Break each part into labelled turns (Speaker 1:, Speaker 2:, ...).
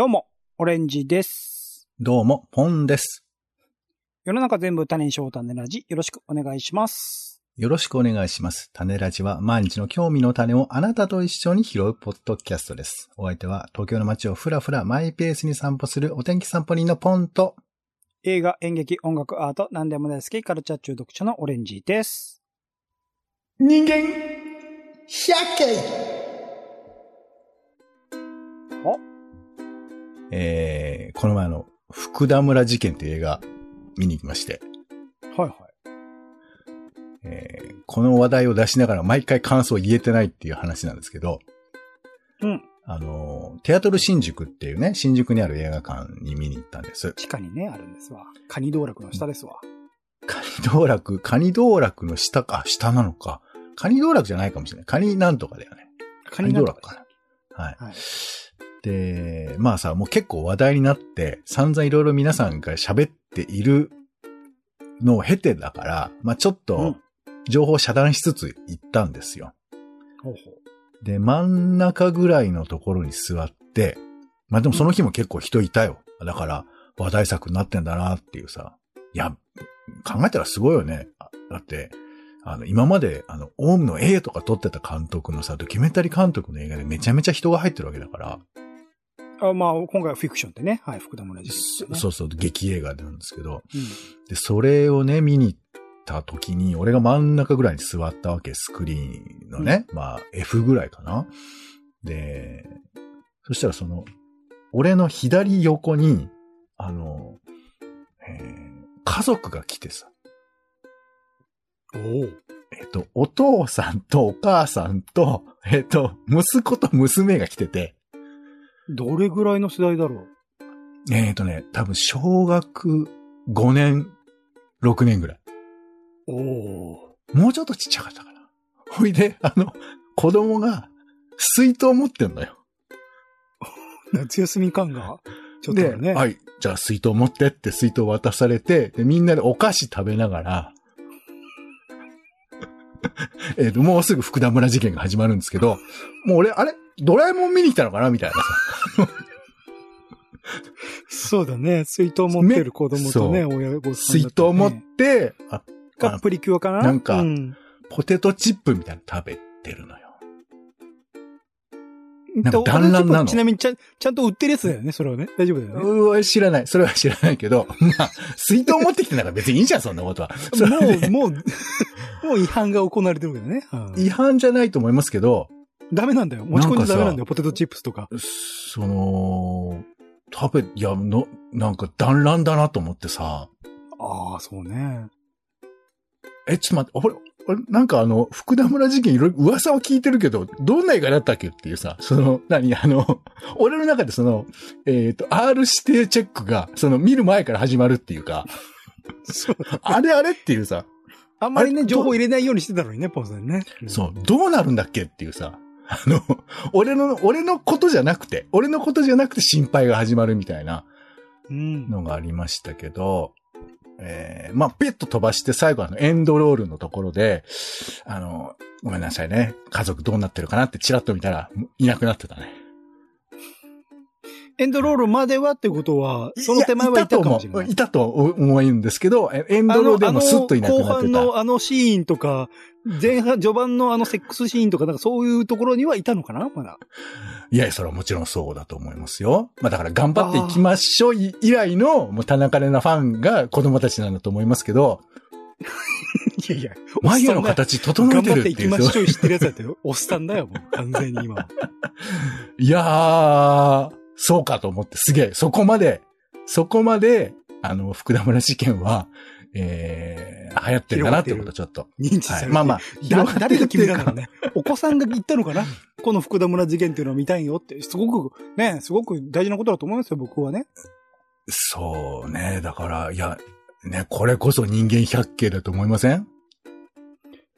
Speaker 1: どうも、オレンジです。
Speaker 2: どうも、ポンです。
Speaker 1: 世の中全部種にしよう種ラジ、よろしくお願いします。
Speaker 2: よろしくお願いします。種ラジは毎日の興味の種をあなたと一緒に拾うポッドキャストです。お相手は東京の街をふらふらマイペースに散歩するお天気散歩人のポンと、
Speaker 1: 映画、演劇、音楽、アート、何でも大好き、カルチャー中毒者のオレンジです。
Speaker 2: 人間、百景えー、この前あの、福田村事件っていう映画見に行きまして、
Speaker 1: はいはい。
Speaker 2: えーこの話題を出しながら毎回感想を言えてないっていう話なんですけど、
Speaker 1: うん。
Speaker 2: あの、テアトル新宿っていうね、新宿にある映画館に見に行ったんです。
Speaker 1: 地下にね、あるんですわ。カニ道楽の下ですわ。
Speaker 2: カニ道楽、カニ道楽の下か、あ下なのか。カニ道楽じゃないかもしれない。カニなんとかだよね。
Speaker 1: カニ道楽
Speaker 2: カニ道楽かな。はい。
Speaker 1: はい。
Speaker 2: で、まあさ、もう結構話題になって、散々いろいろ皆さんが喋っているのを経てだから、まあちょっ
Speaker 1: う
Speaker 2: と
Speaker 1: ん、
Speaker 2: 情報を遮断しつつ行ったんですよ。
Speaker 1: ほうほう。
Speaker 2: で、真ん中ぐらいのところに座って、まあでもその日も結構人いたよ。だから、話題作になってんだなっていうさ。いや、考えたらすごいよね。あだって、あの、今まで、あの、オウムの A とか撮ってた監督のさ、ドキュメンタリー監督の映画でめちゃめちゃ人が入ってるわけだから、
Speaker 1: あまあ、今回はフィクションってね。はい、福田村事件ですよね。
Speaker 2: そうそう、劇映画なんですけど、
Speaker 1: うん。
Speaker 2: で、それをね、見に行った時に、俺が真ん中ぐらいに座ったわけ、スクリーンのね。まあ、F ぐらいかな。で、そしたらその、俺の左横に、あの、えー家族が来てさ、
Speaker 1: おお。
Speaker 2: えっと、お父さんとお母さんと、えっと、息子と娘が来てて、
Speaker 1: どれぐらいの世代だろう？
Speaker 2: えっとね、多分小学5年、6年ぐらい。
Speaker 1: おお。
Speaker 2: もうちょっとちっちゃかったかな。ほいで、あの、子供が水筒持ってんのよ。
Speaker 1: 夏休み感が、ちょっとね。
Speaker 2: はい、じゃあ水筒持ってって水筒渡されて、で、みんなでお菓子食べながら、えっと、もうすぐ福田村事件が始まるんですけど、もう俺、あれ？ドラえもん見に来たのかなみたいなさ。
Speaker 1: そうだね。水筒持ってる子供とね、
Speaker 2: そ
Speaker 1: 親御さんね
Speaker 2: 筒持って、あ、
Speaker 1: がプリキュアかな？
Speaker 2: なんか
Speaker 1: うん。
Speaker 2: ポテトチップみたいなの食べてるのよ。
Speaker 1: なん
Speaker 2: か団らんなの
Speaker 1: ちなみにちゃん、ちゃんと売ってるやつだよね、それはね。大丈夫だよね。
Speaker 2: うわ、知らない。それは 知らないけど、まあ、水筒持ってきてんだから別にいいじゃん、そんなことは。
Speaker 1: もう、もう、もう違反が行われてるわけだね。うん
Speaker 2: 違反じゃないと思いますけど、
Speaker 1: ダメなんだよ。持ち込んじゃダメなんだよ、ポテトチップスとか。
Speaker 2: その、食べ、いや、の、なんか団らんだなと思ってさ、
Speaker 1: ああ、そうね。
Speaker 2: え、ちょっと待って、俺、俺、なんかあの、福田村事件いろいろ噂は聞いてるけど、どんな映画だったっけっていうさ、その、何、あの、俺の中でその、えっ、と、R 指定チェックが、その、見る前から始まるっていうか、
Speaker 1: そう。
Speaker 2: あれあれっていうさ、
Speaker 1: あんまりね、情報入れないようにしてたのにね、ポンさんね。
Speaker 2: そう、どうなるんだっけっていうさ、あの、俺の、俺のことじゃなくて、俺のことじゃなくて心配が始まるみたいな
Speaker 1: う。うん。
Speaker 2: のがありましたけど、えー、まあ、ピッと飛ばして最後あの、エンドロールのところで、あの、ごめんなさいね、家族どうなってるかなってチラッと見たら、いなくなってたね。
Speaker 1: エンドロールまではってことは、その手前はいたかもしれない。
Speaker 2: いたと思ういたと思うんですけど、えエンドロールでもスッといなくな
Speaker 1: あの後
Speaker 2: ってた。
Speaker 1: 半のあのシーンとか、前半、序盤のあのセックスシーンとか、なんかそういうところにはいたのかな？まだ。
Speaker 2: いやいや、それはもちろんそうだと思いますよ。まあだから頑張っていきましょう以来の、もう田中玲奈ファンが子供たちなんだと思いますけど、
Speaker 1: いやいや、
Speaker 2: 眉の形整え
Speaker 1: 頑張っていき
Speaker 2: てるっていう。
Speaker 1: ましょう知ってるやつだったよ。おっさんだよ、もう。完全に今は。
Speaker 2: いやー、そうかと思って、すげえ、そこまで、そこまで、あの、福田村事件は、えー、流行ってるんだなってことちょっと。
Speaker 1: 認知されてる。
Speaker 2: はい、まあまあ、
Speaker 1: だ誰が決めたんだろうね。お子さんが言ったのかな？この福田村事件っていうのを見たいよって。すごく、ね、すごく大事なことだと思いますよ、僕はね。
Speaker 2: そうね、だから、いや、ね、これこそ人間百景だと思いません？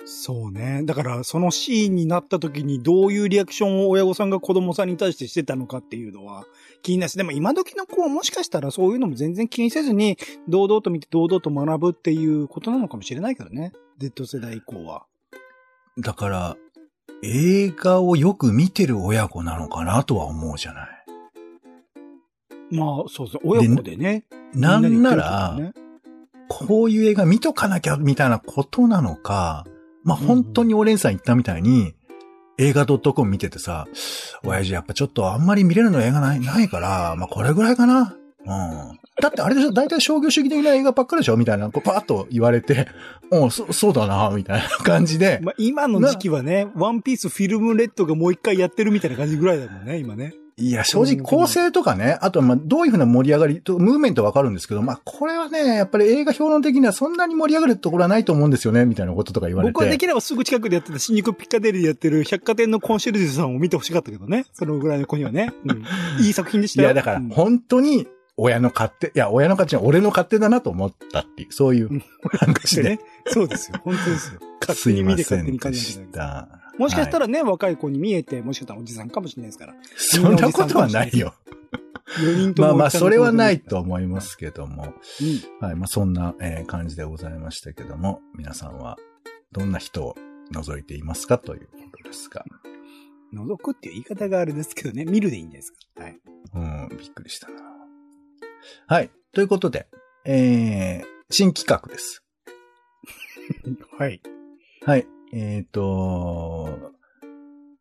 Speaker 1: そうね。だから、そのシーンになった時にどういうリアクションを親御さんが子供さんに対してしてたのかっていうのは気になるし、でも今時の子はもしかしたらそういうのも全然気にせずに、堂々と見て堂々と学ぶっていうことなのかもしれないけどね。Z 世代以降は。
Speaker 2: だから、映画をよく見てる親子なのかなとは思うじゃない。
Speaker 1: まあ、そうそう。親子でね。
Speaker 2: なんな
Speaker 1: みんな
Speaker 2: ら、こういう映画見とかなきゃみたいなことなのか、まあ、本当にオレンさん言ったみたいに、映画 .com 見ててさ、親父やっぱちょっとあんまり見れるの映画ない、ないから、まあ、これぐらいかな。うん。だってあれでしょ大体商業主義的な映画ばっかりでしょ？みたいな、こうパーッと言われて、うん、そ、そうだな、みたいな感じで、
Speaker 1: まあ、今の時期はね、ワンピースフィルムレッドがもう一回やってるみたいな感じぐらいだもんね、今ね。
Speaker 2: いや、正直構成とかね、あとはまあどういうふうな盛り上がりと、ムーブメントわかるんですけど、まあこれはね、やっぱり映画評論的にはそんなに盛り上がるところはないと思うんですよね、みたいなこととか言われて。
Speaker 1: 僕はできればすぐ近くでやってた新宿ピッカデリーでやってる百貨店のコンシェルジュさんを見てほしかったけどね。そのぐらいの子にはね。うん、いい作品でしたよ。
Speaker 2: いや、だから
Speaker 1: うん
Speaker 2: 本当に親の勝手、いや、親の勝手じゃない俺の勝手だなと思ったっていう、そういう
Speaker 1: うん
Speaker 2: 話で。
Speaker 1: ね。そうですよ。本当ですよ。勝手に見て
Speaker 2: ません
Speaker 1: 勝手に感
Speaker 2: で
Speaker 1: じなきゃいけない
Speaker 2: した。
Speaker 1: もしかした
Speaker 2: ら、
Speaker 1: らね、若い子に見えて、もしかしたらおじさんかもしれないですから。
Speaker 2: そんなことはないよ。
Speaker 1: 4人とも
Speaker 2: まあまあ、それはないと思いますけども。
Speaker 1: うん。
Speaker 2: はい。まあ、そんな、えー感じでございましたけども、皆さんはどんな人を覗いていますかということですが。
Speaker 1: 覗くっていう言い方があれですけどね、見るでいいんですか？はい。
Speaker 2: うん、びっくりしたな。はい。ということで、えー、新企画です。
Speaker 1: はい。
Speaker 2: はい。えっ、と、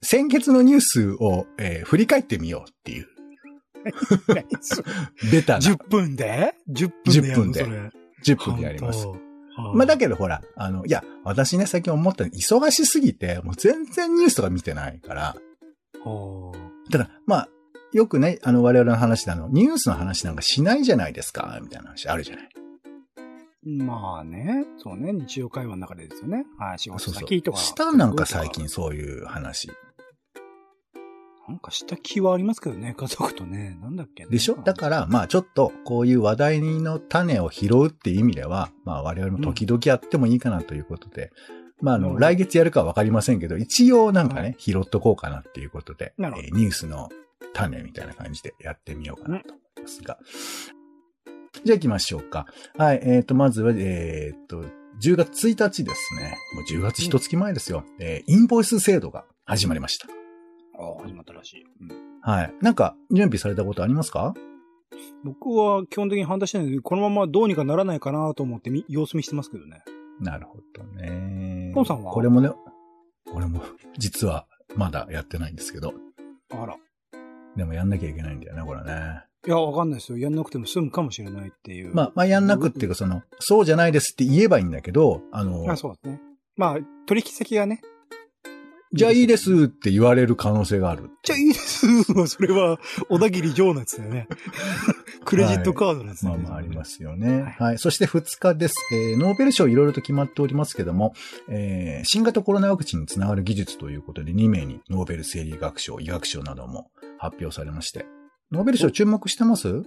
Speaker 2: 先月のニュースを、えー振り返ってみようっていう、ベタな
Speaker 1: 10分で ?10 分でやるの
Speaker 2: ？10分で
Speaker 1: それ。
Speaker 2: 10分でやります。まあだけどほら、あの、いや、私ね、最近思ったの忙しすぎて、もう全然ニュースとか見てないから、
Speaker 1: ど。
Speaker 2: だから、まあ、よくね、あの、我々の話であの、ニュースの話なんかしないじゃないですか、みたいな話あるじゃない。
Speaker 1: まあね、そうね、日常会話の中でですよね。はい、仕事。先とか。
Speaker 2: したなんか最近そういう話。
Speaker 1: なんかした気はありますけどね、家族とね。なんだっけね、
Speaker 2: でしょ？だから、まあちょっと、こういう話題の種を拾うっていう意味では、まあ我々も時々やってもいいかなということで、まああの、
Speaker 1: うん
Speaker 2: 来月やるかはわかりませんけど、一応なんかね、拾っとこうかなっていうことで、えーニュースの種みたいな感じでやってみようかなと思いますが。じゃあ行きましょうか。はい、えっ、と、まずは、えっ、と、10月1日ですね。もう10月1月前ですよ。えーインボイス制度が始まりました。
Speaker 1: ああ、始まったらしい。うん
Speaker 2: はい。なんか、準備されたことありますか？
Speaker 1: 僕は基本的に反対してないので、このままどうにかならないかなと思ってみ様子見してますけどね。
Speaker 2: なるほどね。
Speaker 1: ポンさんは？
Speaker 2: これもね、俺も実はまだやってないんですけど、
Speaker 1: あら。
Speaker 2: でもやんなきゃいけないんだよね、これね。
Speaker 1: いや、わかんないですよ。やんなくても済むかもしれないっていう。
Speaker 2: まあ、まあやんなくっていうか、その、そうじゃないですって言えばいいんだけど、あの、
Speaker 1: あそうですね。まあ、取引先がね。
Speaker 2: じゃあいいですって言われる可能性がある。
Speaker 1: じゃあいいです。それは、小田切城のやつだよね。クレジットカードのやつだよね。
Speaker 2: まあまあありますよね。
Speaker 1: はい
Speaker 2: はい。そして2日です。えーノーベル賞いろいろと決まっておりますけども、えー新型コロナワクチンにつながる技術ということで2名にノーベル生理学賞、医学賞なども発表されまして。ノーベル賞注目してます？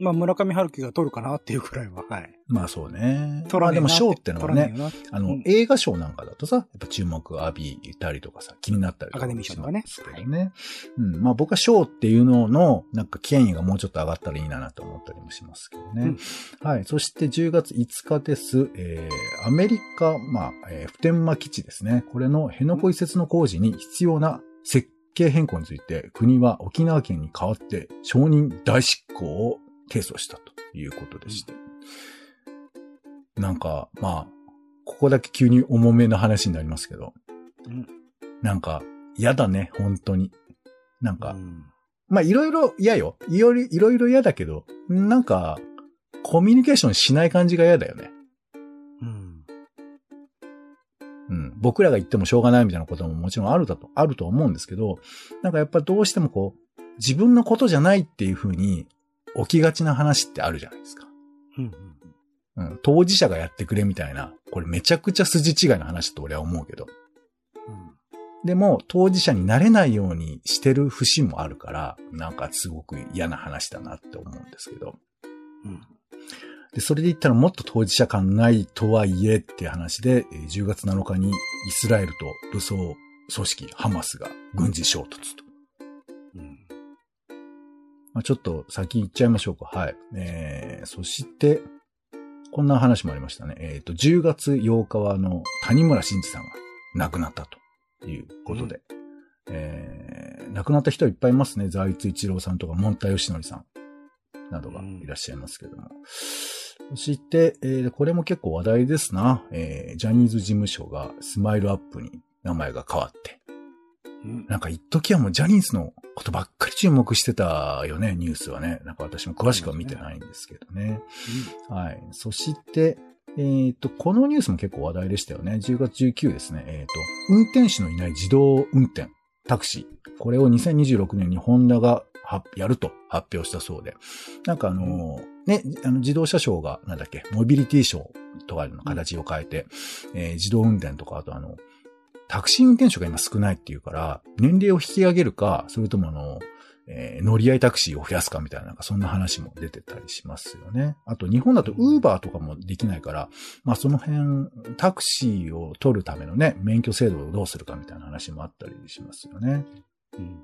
Speaker 1: まあ、村上春樹が取るかなっていうくらいは。はい。
Speaker 2: まあそうね。まあでも
Speaker 1: 取らねえな
Speaker 2: 賞ってのはね、あの、
Speaker 1: うん
Speaker 2: 映画賞なんかだとさ、やっぱ注目浴びたりとかさ、気になったりとか
Speaker 1: アカデミー賞とかね
Speaker 2: しますけどね。うん。まあ僕は賞っていうのの、なんか権威がもうちょっと上がったらいいなと思ったりもしますけどね。
Speaker 1: うん
Speaker 2: はい。そして10月5日です。えー、アメリカ、まあ、えー普天間基地ですね。これの辺野古移設の工事に必要な設計変更について、国は沖縄県に代わって承認大執行を提訴したということでして。なんか、まあ、ここだけ急に重めの話になりますけど、
Speaker 1: うん
Speaker 2: なんか、嫌だね、本当に。なんか、
Speaker 1: うん
Speaker 2: まあ、いろいろ嫌よ。いろいろ嫌だけど、なんか、コミュニケーションしない感じが嫌だよね。僕らが言ってもしょうがないみたいなことももちろんあるだと、あると思うんですけど、なんかやっぱどうしてもこう、自分のことじゃないっていう風に起きがちな話ってあるじゃないですか。
Speaker 1: うん。
Speaker 2: うん。当事者がやってくれみたいな、これめちゃくちゃ筋違いの話と俺は思うけど。
Speaker 1: うん
Speaker 2: でも、当事者になれないようにしてる節もあるから、なんかすごく嫌な話だなって思うんですけど。
Speaker 1: うん。
Speaker 2: で、それで言ったらもっと当事者感ないとはいえって話で、えー10月7日にイスラエルと武装組織ハマスが軍事衝突と。
Speaker 1: うん。
Speaker 2: まあ、ちょっと先行っちゃいましょうか。はい。えー、そして、こんな話もありましたね。えっ、と、10月8日はあの、谷村新司さんが亡くなったということで。えー、亡くなった人いっぱいいますね。財津一郎さんとか、モンタヨシノリさん。などがいらっしゃいますけども。そして、えーこれも結構話題ですな。えージャニーズ事務所がスマイルアップに名前が変わって。
Speaker 1: うん
Speaker 2: なんか一時はもうジャニーズのことばっかり注目してたよね、ニュースはね。なんか私も詳しくは見てないんですけどね。はい。そして、えっ、と、このニュースも結構話題でしたよね。10月19ですね。えっ、と、運転手のいない自動運転、タクシー。これを2026年にホンダがはやると発表したそうで。なんかあのーね、あの自動車賞が、なんだっけ、モビリティ賞とかの形を変えて、えー自動運転とか、あとあの、タクシー運転手が今少ないっていうから、年齢を引き上げるか、それともあの、えー乗り合いタクシーを増やすかみたいな、なんかそんな話も出てたりしますよね。あと日本だとウーバーとかもできないから、まあその辺、タクシーを取るためのね、免許制度をどうするかみたいな話もあったりしますよね。
Speaker 1: うん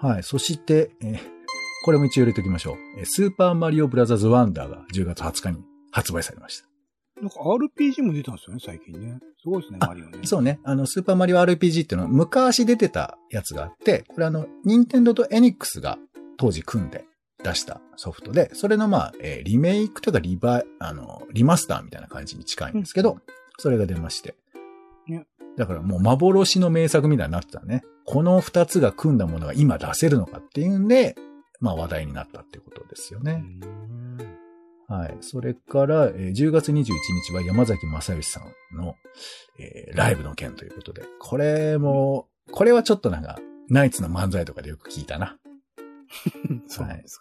Speaker 2: はい。そして、えーこれも一応入れておきましょう。えースーパーマリオブラザーズワンダーが10月20日に発売されました。
Speaker 1: なんか RPG も出たんですよね、最近ね。すごいですね、
Speaker 2: あ
Speaker 1: マリオね。
Speaker 2: そうね。あの、スーパーマリオ RPG っていうのは昔出てたやつがあって、これあの、ニンテンドーとエニックスが当時組んで出したソフトで、それのまあ、えーリメイクというかリバイ、あの、リマスターみたいな感じに近いんですけど、
Speaker 1: うん
Speaker 2: それが出まして。
Speaker 1: ね
Speaker 2: だからもう幻の名作みたいになってたね。この二つが組んだものが今出せるのかっていうんで、まあ話題になったってことですよ
Speaker 1: う
Speaker 2: ね。
Speaker 1: ん
Speaker 2: はい。それから、えー10月21日は山崎正義さんの、えーライブの件ということで、これも、これはちょっとなんか、ナイツの漫才とかでよく聞いたな。
Speaker 1: そうです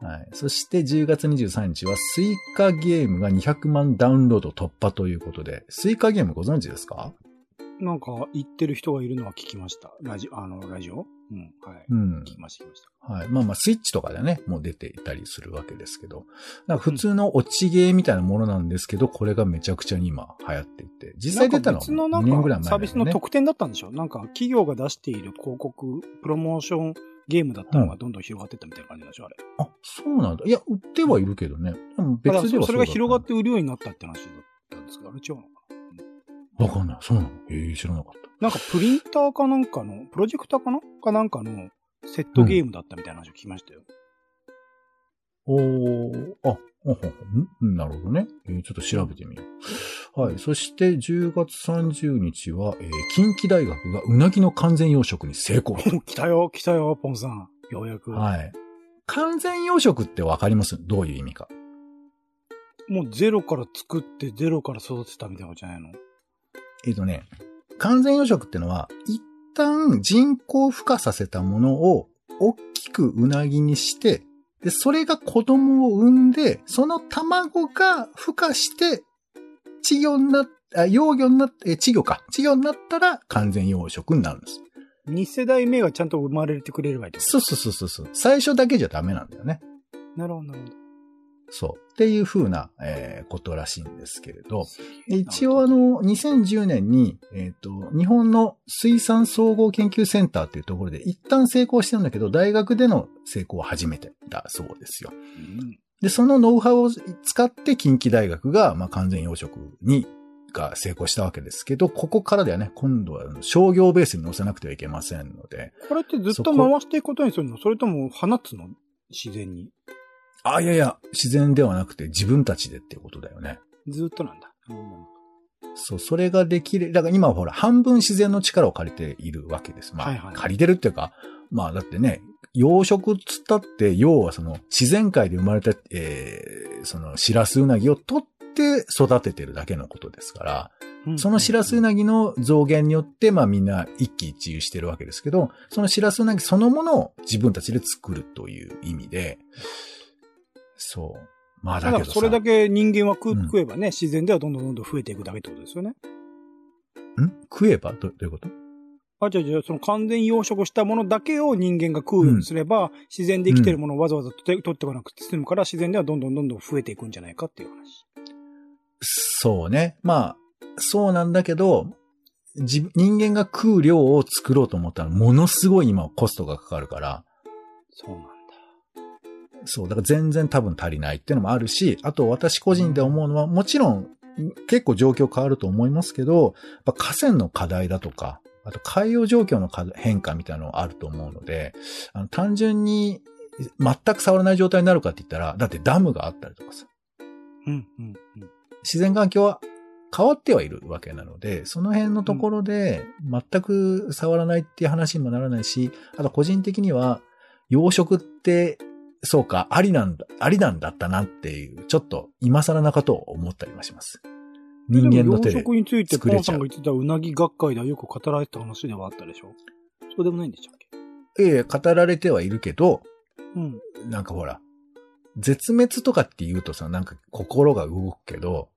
Speaker 1: か。
Speaker 2: はい。そして10月23日はスイカゲームが200万ダウンロード突破ということで、スイカゲームご存知ですか？
Speaker 1: なんか言ってる人がいるのは聞きました。ラジオ、あの、ラジオ？うん、はい。
Speaker 2: うん
Speaker 1: 聞。きました、聞きました。
Speaker 2: はい。まあまあ、スイッチとかでね、もう出ていたりするわけですけど、なんか普通の落ちゲーみたいなものなんですけど、これがめちゃくちゃに今流行っていて、実際出たのは
Speaker 1: 別のな
Speaker 2: 2年ぐらい
Speaker 1: んか
Speaker 2: 前だよね。
Speaker 1: サービスの特典だったんでしょ？なんか企業が出している広告、プロモーションゲームだったのがどんどん広がってったみたいな感じなんでしょ？あれ。
Speaker 2: あ、そうなんだ。いや、売ってはいるけどね。でも
Speaker 1: ただ
Speaker 2: 別では
Speaker 1: それが広がっ
Speaker 2: そ
Speaker 1: て売るようになったって話だったんですけど、あれ違うの？
Speaker 2: わかんない。そうなの？ええ知らなかった。
Speaker 1: ななんかプリンターかなんかの、プロジェクターかな？かなんかのセットゲームだったみたいな話を聞きましたよ。
Speaker 2: おー、あ、ほんほんほんんなるほどね。えーちょっと調べてみよう。はい。そして、10月30日は、えー近畿大学がうなぎの完全養殖に成功。
Speaker 1: お来たよ、来たよ、ポンさん。ようやく。
Speaker 2: はい。完全養殖ってわかります？どういう意味か。
Speaker 1: もうゼロから作ってゼロから育てたみたいなことじゃないの？
Speaker 2: えっ、とね、完全養殖ってのは、一旦人工孵化させたものを大きくうなぎにして、で、それが子供を産んで、その卵が孵化して、稚魚になっあ、幼魚になって、え稚魚か。稚魚になったら完全養殖になるんです。
Speaker 1: 二世代目がちゃんと生まれてくれればいいってこ
Speaker 2: そうそうそうそう。最初だけじゃダメなんだよね。
Speaker 1: となるほど、なるほど。
Speaker 2: そう。っていう風な、えーことらしいんですけれど、一応あの、2010年に、えっ、と、日本の水産総合研究センターっていうところで一旦成功してるんだけど、大学での成功は初めてだそうですよ。
Speaker 1: うん
Speaker 2: で、そのノウハウを使って近畿大学が、まあ、完全養殖に、が成功したわけですけど、ここからではね、今度は商業ベースに乗せなくてはいけませんので、
Speaker 1: これってずっと回していくことにするの？それとも放つの？自然に。
Speaker 2: あ、いやいや、自然ではなくて自分たちでっていうことだよね。
Speaker 1: ずっとなんだ。うん
Speaker 2: そう、それができる。だから今はほら、半分自然の力を借りているわけです。まあ、
Speaker 1: はいはい
Speaker 2: 借りてるっていうか、まあだってね、養殖つったって、要はその、自然界で生まれた、えー、その、シラスウナギを取って育ててるだけのことですから、
Speaker 1: うん
Speaker 2: そのシラスウナギの増減によって、まあみんな一喜一憂してるわけですけど、そのシラスウナギそのものを自分たちで作るという意味で、そう。まあだけどさ。
Speaker 1: だからそれだけ人間は食,、
Speaker 2: うん
Speaker 1: 食えばね、自然ではどんどんどんどん増えていくだけってことですよね。
Speaker 2: ん？食えば？どどういうこと？
Speaker 1: あ、じゃあじゃあその完全養殖したものだけを人間が食うようにすれば、自然で生きてるものをわざわざ取って取っておかなくて済むから、自然ではどんどんどんどん増えていくんじゃないかっていう話。
Speaker 2: そうね。まあ、そうなんだけど、自人間が食う量を作ろうと思ったら、ものすごい今コストがかかるから、
Speaker 1: そうなんだ。
Speaker 2: そう、だから全然多分足りないっていうのもあるし、あと私個人で思うのは、もちろん結構状況変わると思いますけど、やっぱ河川の課題だとか、あと海洋状況の課変化みたいなのがあると思うので、あの単純に全く触らない状態になるかって言ったら、だってダムがあったりとかさ、
Speaker 1: うん、うん、うん。
Speaker 2: 自然環境は変わってはいるわけなので、その辺のところで全く触らないっていう話にもならないし、あと個人的には養殖って、そうか、ありなんだ、ありなんだったなっていう、ちょっと今更なことを思ったりもします。人間の手で
Speaker 1: でも養殖について
Speaker 2: 作れちゃう
Speaker 1: ポンさんが言ってたうなぎ学会ではよく語られてた話ではあったでしょそうでもないんでしたっけ？
Speaker 2: ええ、語られてはいるけど、
Speaker 1: うん。
Speaker 2: なんかほら、絶滅とかって言うとさ、なんか心が動くけど、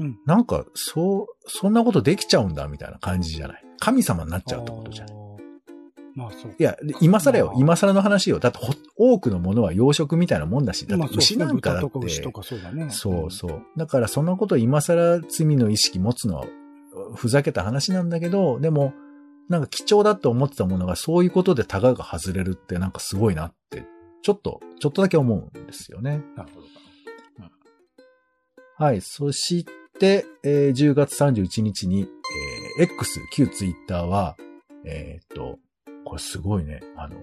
Speaker 1: うん
Speaker 2: なんか、そう、そんなことできちゃうんだみたいな感じじゃない？神様になっちゃうってことじゃない？
Speaker 1: まあそう。
Speaker 2: いや、で今更よ
Speaker 1: ま。あ
Speaker 2: 今更の話よ。だってほ多くのものは養殖みたいなもんだし、だって牛なんかだって。
Speaker 1: 牛とかそうだね。
Speaker 2: そうそう。だからそのことを今更罪の意識持つのはふざけた話なんだけど、でも、なんか貴重だと思ってたものがそういうことでタガが外れるってなんかすごいなって、ちょっと、ちょっとだけ思うんですよね。
Speaker 1: なるほど。
Speaker 2: はい。そして、えー10月31日に、えー X、旧ツイッターは、えーっと、これすごいね。あの、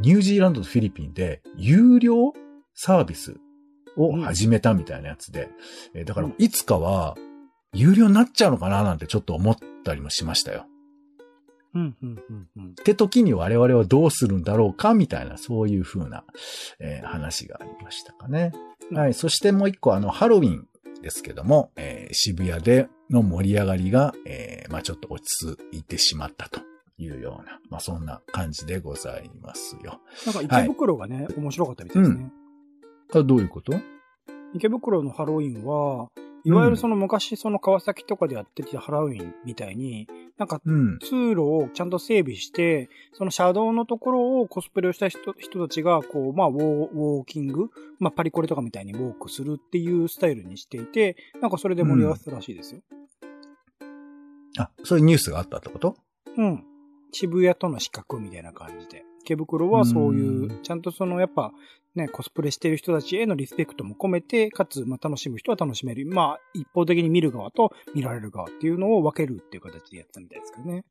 Speaker 2: ニュージーランドとフィリピンで有料サービスを始めたみたいなやつで、えーだから
Speaker 1: うん
Speaker 2: いつかは有料になっちゃうのかななんてちょっと思ったりもしましたよ。
Speaker 1: うん、うん、うん、うん。
Speaker 2: って時に我々はどうするんだろうかみたいな、そういう風な、えー話がありましたかね。
Speaker 1: うん
Speaker 2: はい。そしてもう一個、あの、ハロウィンですけども、えー渋谷での盛り上がりが、えーまあちょっと落ち着いてしまったというような、まあそんな感じでございますよ。
Speaker 1: なんか池袋がね、面白かったみたいですね。
Speaker 2: あどういうこと？
Speaker 1: 池袋のハロウィンは、いわゆるその昔その川崎とかでやってたハロウィンみたいに、なんか
Speaker 2: うん。
Speaker 1: 通路をちゃんと整備して、その車道のところをコスプレをした人人たちが、こう、まあウォー、ウォーキング、まあパリコレとかみたいにウォークするっていうスタイルにしていて、なんかそれで盛り上がってたらしいですよ。
Speaker 2: あ、そういうニュースがあったってこと？
Speaker 1: うん。渋谷との比較みたいな感じで。池袋はそういうう、ちゃんとそのやっぱね、コスプレしてる人たちへのリスペクトも込めて、かつ、まあ楽しむ人は楽しめる。まあ一方的に見る側と見られる側っていうのを分けるっていう形でやったみたいですけどね。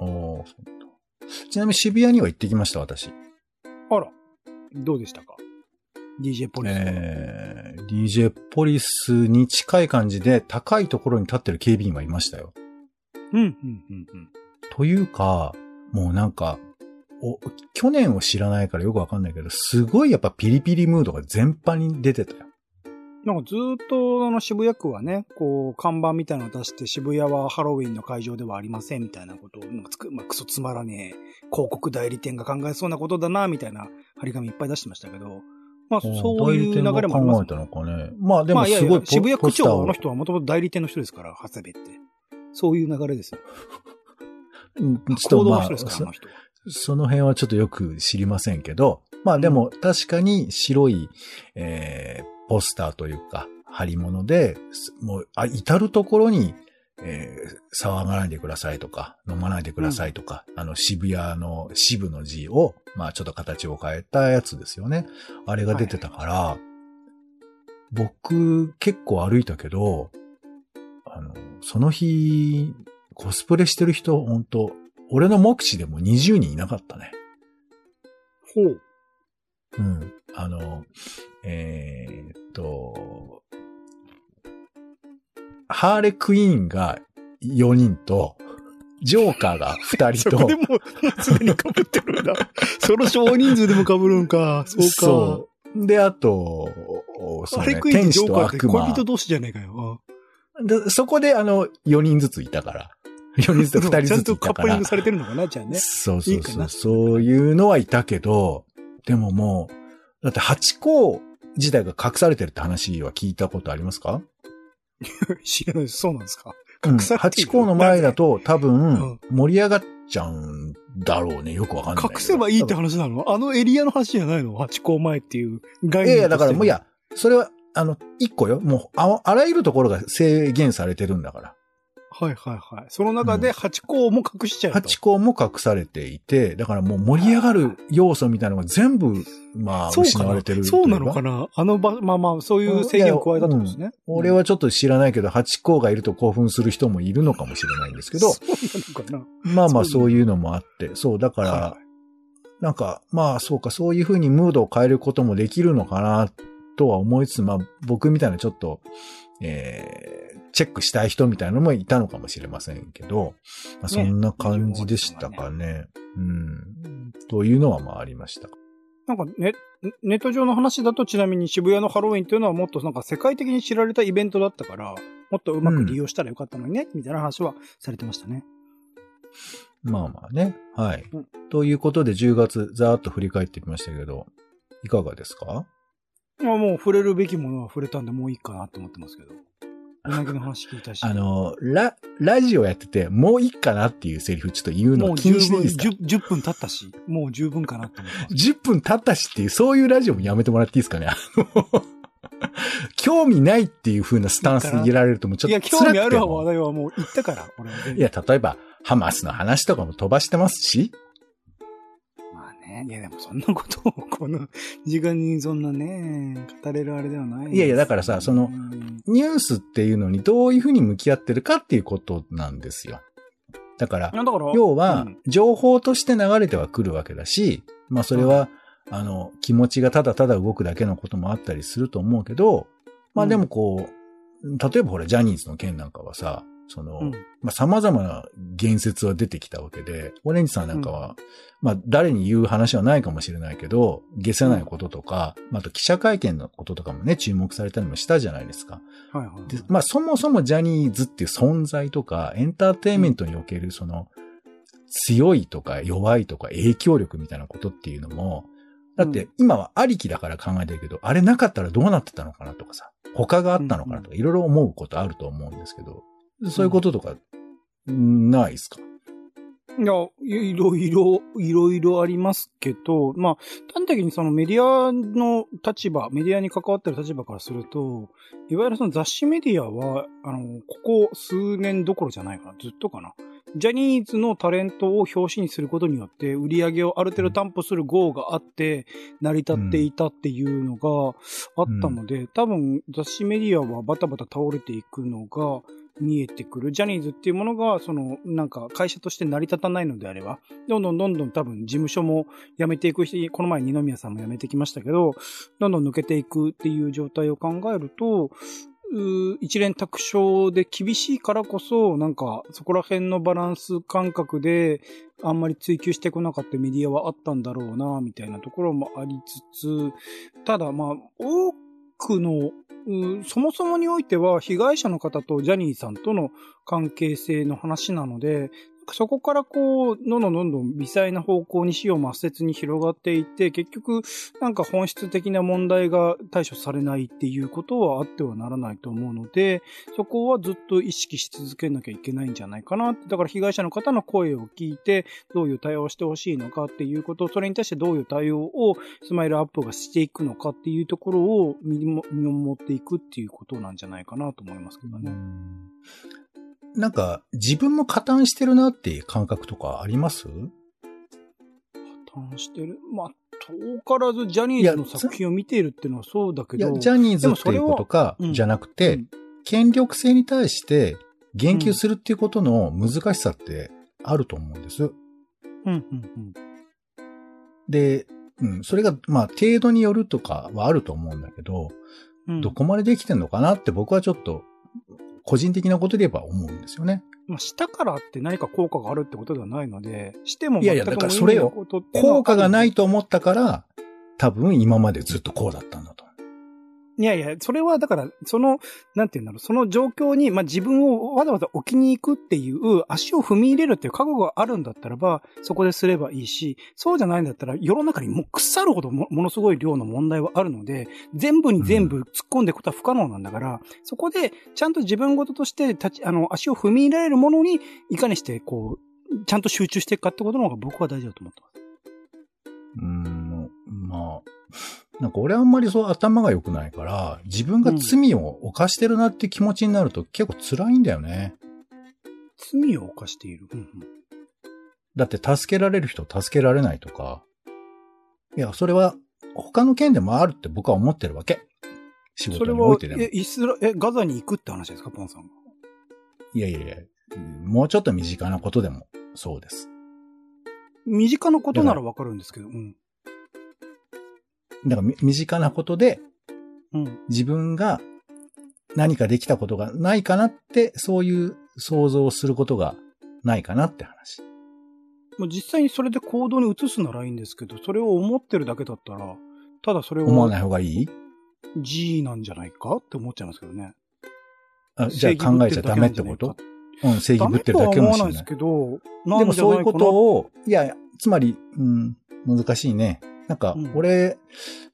Speaker 2: おーそうだちなみに渋谷には行ってきました、私。
Speaker 1: あら、どうでしたか ?DJ ポリスは。
Speaker 2: えー、DJ ポリスに近い感じで高いところに立ってる警備員はいましたよ。
Speaker 1: うん、うん、うん、うん。
Speaker 2: というか、もうなんか、お、去年を知らないからよくわかんないけど、すごいやっぱピリピリムードが全般に出てたよ。
Speaker 1: なんかずーっとあの渋谷区はね、こう、看板みたいなのを出して渋谷はハロウィンの会場ではありませんみたいなことを、なんかつく、まあ、クソつまらねえ、広告代理店が考えそうなことだな、みたいな張り紙いっぱい出してましたけど、まあ、そういう流れもあります
Speaker 2: 考えたのかね。まあでもすごいポ
Speaker 1: 渋谷区長はあの人はもともと代理店の人ですから、長谷部って。そういう流れですよ。
Speaker 2: うんちょっ
Speaker 1: 行
Speaker 2: とまあそ
Speaker 1: の
Speaker 2: 辺はちょっとよく知りませんけど、まあでも確かに白い、えー、ポスターというか、貼り物で、すもう、あ、至るところに、えー、騒がないでくださいとか、飲まないでくださいとか、あの渋谷の渋の字を、まあちょっと形を変えたやつですよね。あれが出てたから、僕結構歩いたけど、あの、その日、コスプレしてる人、本当俺の目視でも20人いなかったね。
Speaker 1: ほう。
Speaker 2: うん。あの、えーっと、ハーレクイーンが4人と、ジョーカーが2人と
Speaker 1: そこで、もう、もうすでに被ってるんだ。その少人数でも被るんか。そうか。
Speaker 2: そうで、あと、そうね
Speaker 1: あれクイーン
Speaker 2: 天使
Speaker 1: とジョーカーって
Speaker 2: と悪魔
Speaker 1: 恋人。同士じゃねえかよ。
Speaker 2: でそこで、あの、4人ずついたから。4人ずつ2人
Speaker 1: ちゃ
Speaker 2: ず
Speaker 1: んとカップリン。グされてるのかなじゃあね。
Speaker 2: そうそうそう。
Speaker 1: い
Speaker 2: そういうのはいたけど、でももう、だってハチ公自体が隠されてるって話は聞いたことありますか？
Speaker 1: 知らないです。そうなんですか？
Speaker 2: うん
Speaker 1: 隠され
Speaker 2: ハ
Speaker 1: ている
Speaker 2: チ公の前だと多
Speaker 1: う
Speaker 2: 分
Speaker 1: ん
Speaker 2: 盛り上がっちゃうんだろうね。よくわかんない。
Speaker 1: 隠せばいいって話なの？あのエリアの話じゃないの？ハチ公前っていう概念
Speaker 2: いやいや、だからもうい
Speaker 1: や。
Speaker 2: や、それは、あの、一個よ。もうあ、あらゆるところが制限されてるんだから。
Speaker 1: はいはいはい。その中でハチ公も隠しちゃうと。
Speaker 2: ハチ公も隠されていて、だからもう盛り上がる要素みたいなのが全部、まあ、
Speaker 1: そうかな。
Speaker 2: 失われてる
Speaker 1: そうなのか
Speaker 2: な。
Speaker 1: なあの場、まあまあ、そういう制限を加えたとですね。
Speaker 2: 俺はちょっと知らないけど、ハチ公がいると興奮する人もいるのかもしれないんですけど、
Speaker 1: そうなのかな。
Speaker 2: まあまあ
Speaker 1: そう
Speaker 2: いう。のもあって、そう、だから、
Speaker 1: は
Speaker 2: なんか、まあそうか、そういうふうにムードを変えることもできるのかな、とは思いつつ、まあ僕みたいなちょっと、えー、チェックしたい人みたいなのもいたのかもしれませんけど、まあ、そんな感じでしたかね。うん。というのはまあありました。
Speaker 1: なんかネネット上の話だとちなみに渋谷のハロウィンっていうのはもっとなんか世界的に知られたイベントだったから、もっとうまく利用したらよかったのにね、みたいな話はされてましたね。
Speaker 2: まあまあね。はい。
Speaker 1: うん
Speaker 2: ということで10月ざーっと振り返ってみましたけど、いかがですか？
Speaker 1: いやもう触れるべきものは触れたんでもういいかなって思ってますけど。うなぎの話聞いたし。
Speaker 2: あの、ラ、ラジオやってて、もういいかなっていうセリフちょっと言うの禁止でいいですか
Speaker 1: 10、10分経ったし、もう十分かなって思ってます。
Speaker 2: 10分経ったしっていう、そういうラジオもやめてもらっていいですかね？あ の興味ないっていう風なスタンスでいられるともうちょ
Speaker 1: いや、
Speaker 2: っと辛くて
Speaker 1: 興味ある
Speaker 2: も。
Speaker 1: 話題はもう言ったから、俺
Speaker 2: いや、例えば、ハマスの話とかも飛ばしてますし、
Speaker 1: まあね。いや、でもそんなことを、この時間にそんなね、語れるあれではないです。
Speaker 2: いやいやだからさその
Speaker 1: うん
Speaker 2: ニュースっていうのにどういう風に向き合ってるかっていうことなんですよ。だから
Speaker 1: から、
Speaker 2: 要は
Speaker 1: うん、
Speaker 2: 情報として流れてはくるわけだし、まあそれは、あの、気持ちがただただ動くだけのこともあったりすると思うけど、まあでもこう、例えばほら、ジャニーズの件なんかはさ、その、
Speaker 1: うん。
Speaker 2: まあ様々な言説は出てきたわけで、オレンジさんなんかは、まあ誰に言う話はないかもしれないけど、消せないこととか、まああと記者会見のこととかもね、注目されたりもしたじゃないですか。
Speaker 1: はいはい。
Speaker 2: で、まあそもそもジャニーズっていう存在とか、エンターテインメントにおけるその、強いとか弱いとか影響力みたいなことっていうのも、だって今はありきだから考えてるけど、あれなかったらどうなってたのかなとかさ、他があったのかなとか、いろいろ思うことあると思うんですけど、そういうこととか、んないですか？
Speaker 1: いや、いろいろ、いろいろありますけど、まあ、端的にそのメディアの立場、メディアに関わってる立場からすると、いわゆるその雑誌メディアは、あの、ここ数年どころじゃないかな、ずっとかな。ジャニーズのタレントを表紙にすることによって、売り上げをある程度担保する号があって、成り立っていたっていうのがあったので、多分雑誌メディアはバタバタ倒れていくのが、見えてくる。ジャニーズっていうものが、その、なんか会社として成り立たないのであれば、どんどんどんどん多分事務所も辞めていくし、この前二宮さんも辞めてきましたけど、どんどん抜けていくっていう状態を考えると、一連卓勝で厳しいからこそ、なんか、そこら辺のバランス感覚で、あんまり追求してこなかったメディアはあったんだろうな、みたいなところもありつつ、ただまあ、多クの、そもそもにおいては、被害者の方とジャニーさんとの関係性の話なので、そこからこう、どんどんどんどん微細な方向に死を抹殺に広がっていって、結局、なんか本質的な問題が対処されないっていうことはあってはならないと思うので、そこはずっと意識し続けなきゃいけないんじゃないかな。だから被害者の方の声を聞いて、どういう対応をしてほしいのかっていうこと、それに対してどういう対応をスマイルアップがしていくのかっていうところを見守っていくっていうことなんじゃないかなと思いますけどね。
Speaker 2: なんか、自分も加担してるなっていう感覚とかあります？
Speaker 1: 破綻してる？まあ、遠からずジャニーズの作品を見ているっていうのはそうだけ
Speaker 2: いや、
Speaker 1: ど。
Speaker 2: ジャニーズっていうことかじゃなくて、
Speaker 1: うん
Speaker 2: 権力性に対して言及するっていうことの難しさってあると思うんです。
Speaker 1: うん、うん、うん。
Speaker 2: で、うん、それが、まあ、程度によるとかはあると思うんだけど、
Speaker 1: うん
Speaker 2: どこまでできてんのかなって僕はちょっと、個人的なことで言えば思うんですよね。
Speaker 1: まあ、したからって何か効果があるってことではないので、しても
Speaker 2: いやいやだからそれよ
Speaker 1: 無意味なことっていうのは
Speaker 2: 効果がないと思ったから、多分今までずっとこうだったんだと。
Speaker 1: いやいや、それはだから、その、なんて言うんだろう、その状況に、まあ、自分をわざわざ置きに行くっていう、足を踏み入れるっていう覚悟があるんだったらば、そこですればいいし、そうじゃないんだったら、世の中にもう腐るほどもものすごい量の問題はあるので、全部に全部突っ込んでいくことは不可能なんだから、そこで、ちゃんと自分事として立ち、あの、足を踏み入れられるものに、いかにして、こう、ちゃんと集中していくかってことの方が僕は大事だと思ってます。
Speaker 2: うーん、まあ、なんか俺あんまりそう頭が良くないから、自分が罪を犯してるなって気持ちになると結構辛いんだよね。
Speaker 1: 罪を犯している？うんうん
Speaker 2: だって助けられる人助けられないとか。いや、それは他の件でもあるって僕は思ってるわけ。仕
Speaker 1: それはい
Speaker 2: 事におてでも。
Speaker 1: え、イスラ、え、ガザに行くって話ですか、ポンさんが。
Speaker 2: いやいやいや、もうちょっと身近なことでもそうです。
Speaker 1: 身近なことならわかるんですけど、うん。
Speaker 2: だからみ身近なことで
Speaker 1: うん。
Speaker 2: 自分が何かできたことがないかなって、そういう想像をすることがないかなって話。
Speaker 1: もう実際にそれで行動に移すならいいんですけど、それを思ってるだけだったら、ただそれ
Speaker 2: 思わない
Speaker 1: は
Speaker 2: 方がいい
Speaker 1: ？G なんじゃないかって思っちゃいますけどね。
Speaker 2: あじゃあ考えちゃダメってこと？うん、正義ぶってるだけかもしれない
Speaker 1: ないです。けど、
Speaker 2: でもそういうこと
Speaker 1: を。
Speaker 2: を、いや、つまり、うん、難しいね。なんか
Speaker 1: うん、
Speaker 2: 俺、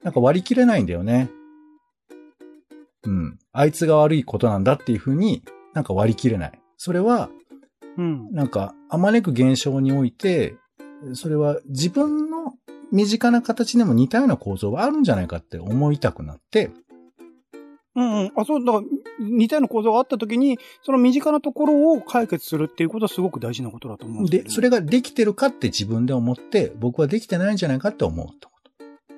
Speaker 2: なんか割り切れないんだよね。うん。あいつが悪いことなんだっていうふうになんか割り切れない。それは、
Speaker 1: うん。
Speaker 2: なんか、あまねく現象において、それは自分の身近な形でも似たような構造があるんじゃないかって思いたくなって、
Speaker 1: うんうん。あ、そう、だから、似たような構造があった時に、その身近なところを解決するっていうことはすごく大事なことだと思うんですけど、
Speaker 2: で、それができてるかって自分で思って、僕はできてないんじゃないかって思うと。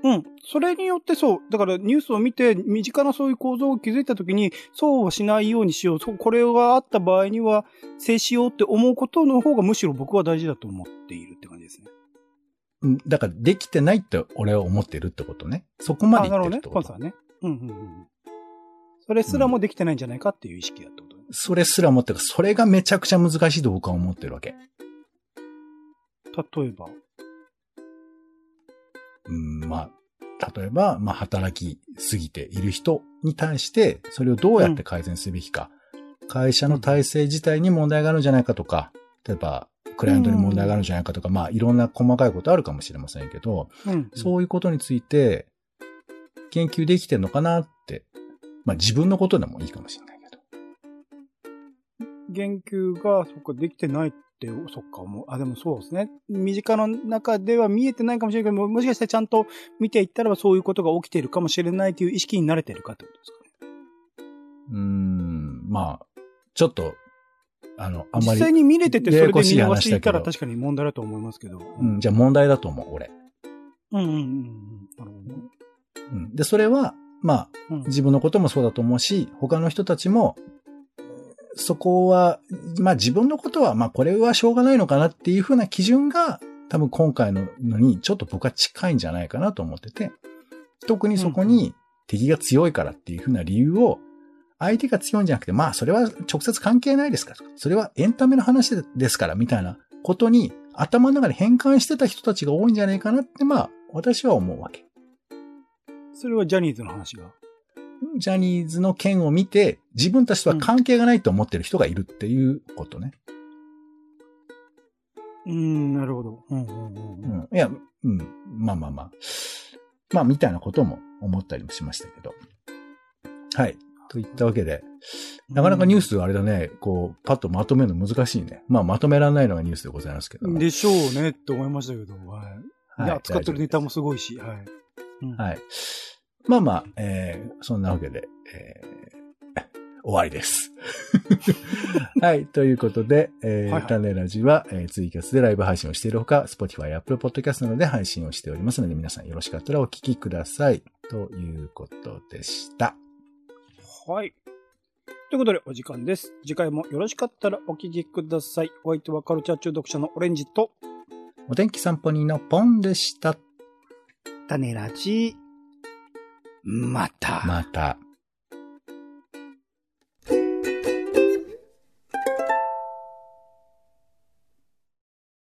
Speaker 1: うん。それによってそう。だからニュースを見て、身近なそういう構造を築いたときに、そうはしないようにしよう。そうこれがあった場合には、制しようって思うことの方がむしろ僕は大事だと思っているって感じですね。
Speaker 2: うんだから、できてないって俺は思ってるってことね。そこまで
Speaker 1: あ、なるほどね
Speaker 2: 言ってるって。こと。
Speaker 1: パンさんね。うんうんうん。それすらもできてないんじゃないかっていう意識だってことね。
Speaker 2: それすら思ってる。それがめちゃくちゃ難しいと僕は思ってるわけ。
Speaker 1: 例えば？
Speaker 2: うん、まあ、例えば、まあ、働きすぎている人に対して、それをどうやって改善すべきか。会社の体制自体に問題があるんじゃないかとか、例えば、クライアントに問題があるんじゃないかとか、まあ、いろんな細かいことあるかもしれませんけど、
Speaker 1: うん。
Speaker 2: そういうことについて、研究できてるのかなって。まあ、自分のことでもいいかもしれないけど。
Speaker 1: 言及が、そっか、できてないって、そっか、もう、あ、でもそうですね。身近の中では見えてないかもしれないけども、もしかしたらちゃんと見ていったらそういうことが起きているかもしれないという意識に慣れてるかってことですかね。
Speaker 2: うーん、まあ、ちょっと、あの、あんまり
Speaker 1: 実際、に見れてて、それで見逃していたら確かに問題だと思いますけど。
Speaker 2: うん、じゃあ問題だと思う、俺。
Speaker 1: うんうんうんうん。なるほどね。
Speaker 2: うん。で、それは、まあ、
Speaker 1: うん
Speaker 2: 自分のこともそうだと思うし、他の人たちも、そこは、まあ自分のことは、まあこれはしょうがないのかなっていうふうな基準が、多分今回ののにちょっと僕は近いんじゃないかなと思ってて、特にそこに敵が強いからっていうふうな理由を、相手が強いんじゃなくて、まあそれは直接関係ないですから、それはエンタメの話ですから、みたいなことに頭の中で変換してた人たちが多いんじゃないかなって、まあ私は思うわけ。
Speaker 1: それはジャニーズの話が？
Speaker 2: ジャニーズの件を見て、自分たちとは関係がないと思ってる人がいるっていうことね。
Speaker 1: うーん、なるほど。うんうんうん
Speaker 2: う
Speaker 1: うん。
Speaker 2: ん。いや、うん。まあまあまあ。まあ、みたいなことも思ったりもしましたけど。はい。といったわけで、なかなかニュースあれだね、こう、パッとまとめるの難しいね。まあ、まとめられないのがニュースでございますけども。
Speaker 1: でしょうねって思いましたけど、はい。
Speaker 2: はい
Speaker 1: いや、使ってるネタもすごいし、はい。うん
Speaker 2: はい。まあまあ、えー、そんなわけで、えー、終わりです。はい。ということで、えー
Speaker 1: はいはい
Speaker 2: 種ラジは、えーツイキャスでライブ配信をしているほか、Spotify、Apple Podcast などで配信をしておりますので、皆さんよろしかったらお聞きください。ということでした。
Speaker 1: はい。ということで、お時間です。次回もよろしかったらお聞きください。お相手はカルチャー中毒者のオレンジと、
Speaker 2: お天気散歩人のポンでした。
Speaker 1: 種ラジ、また。
Speaker 2: また。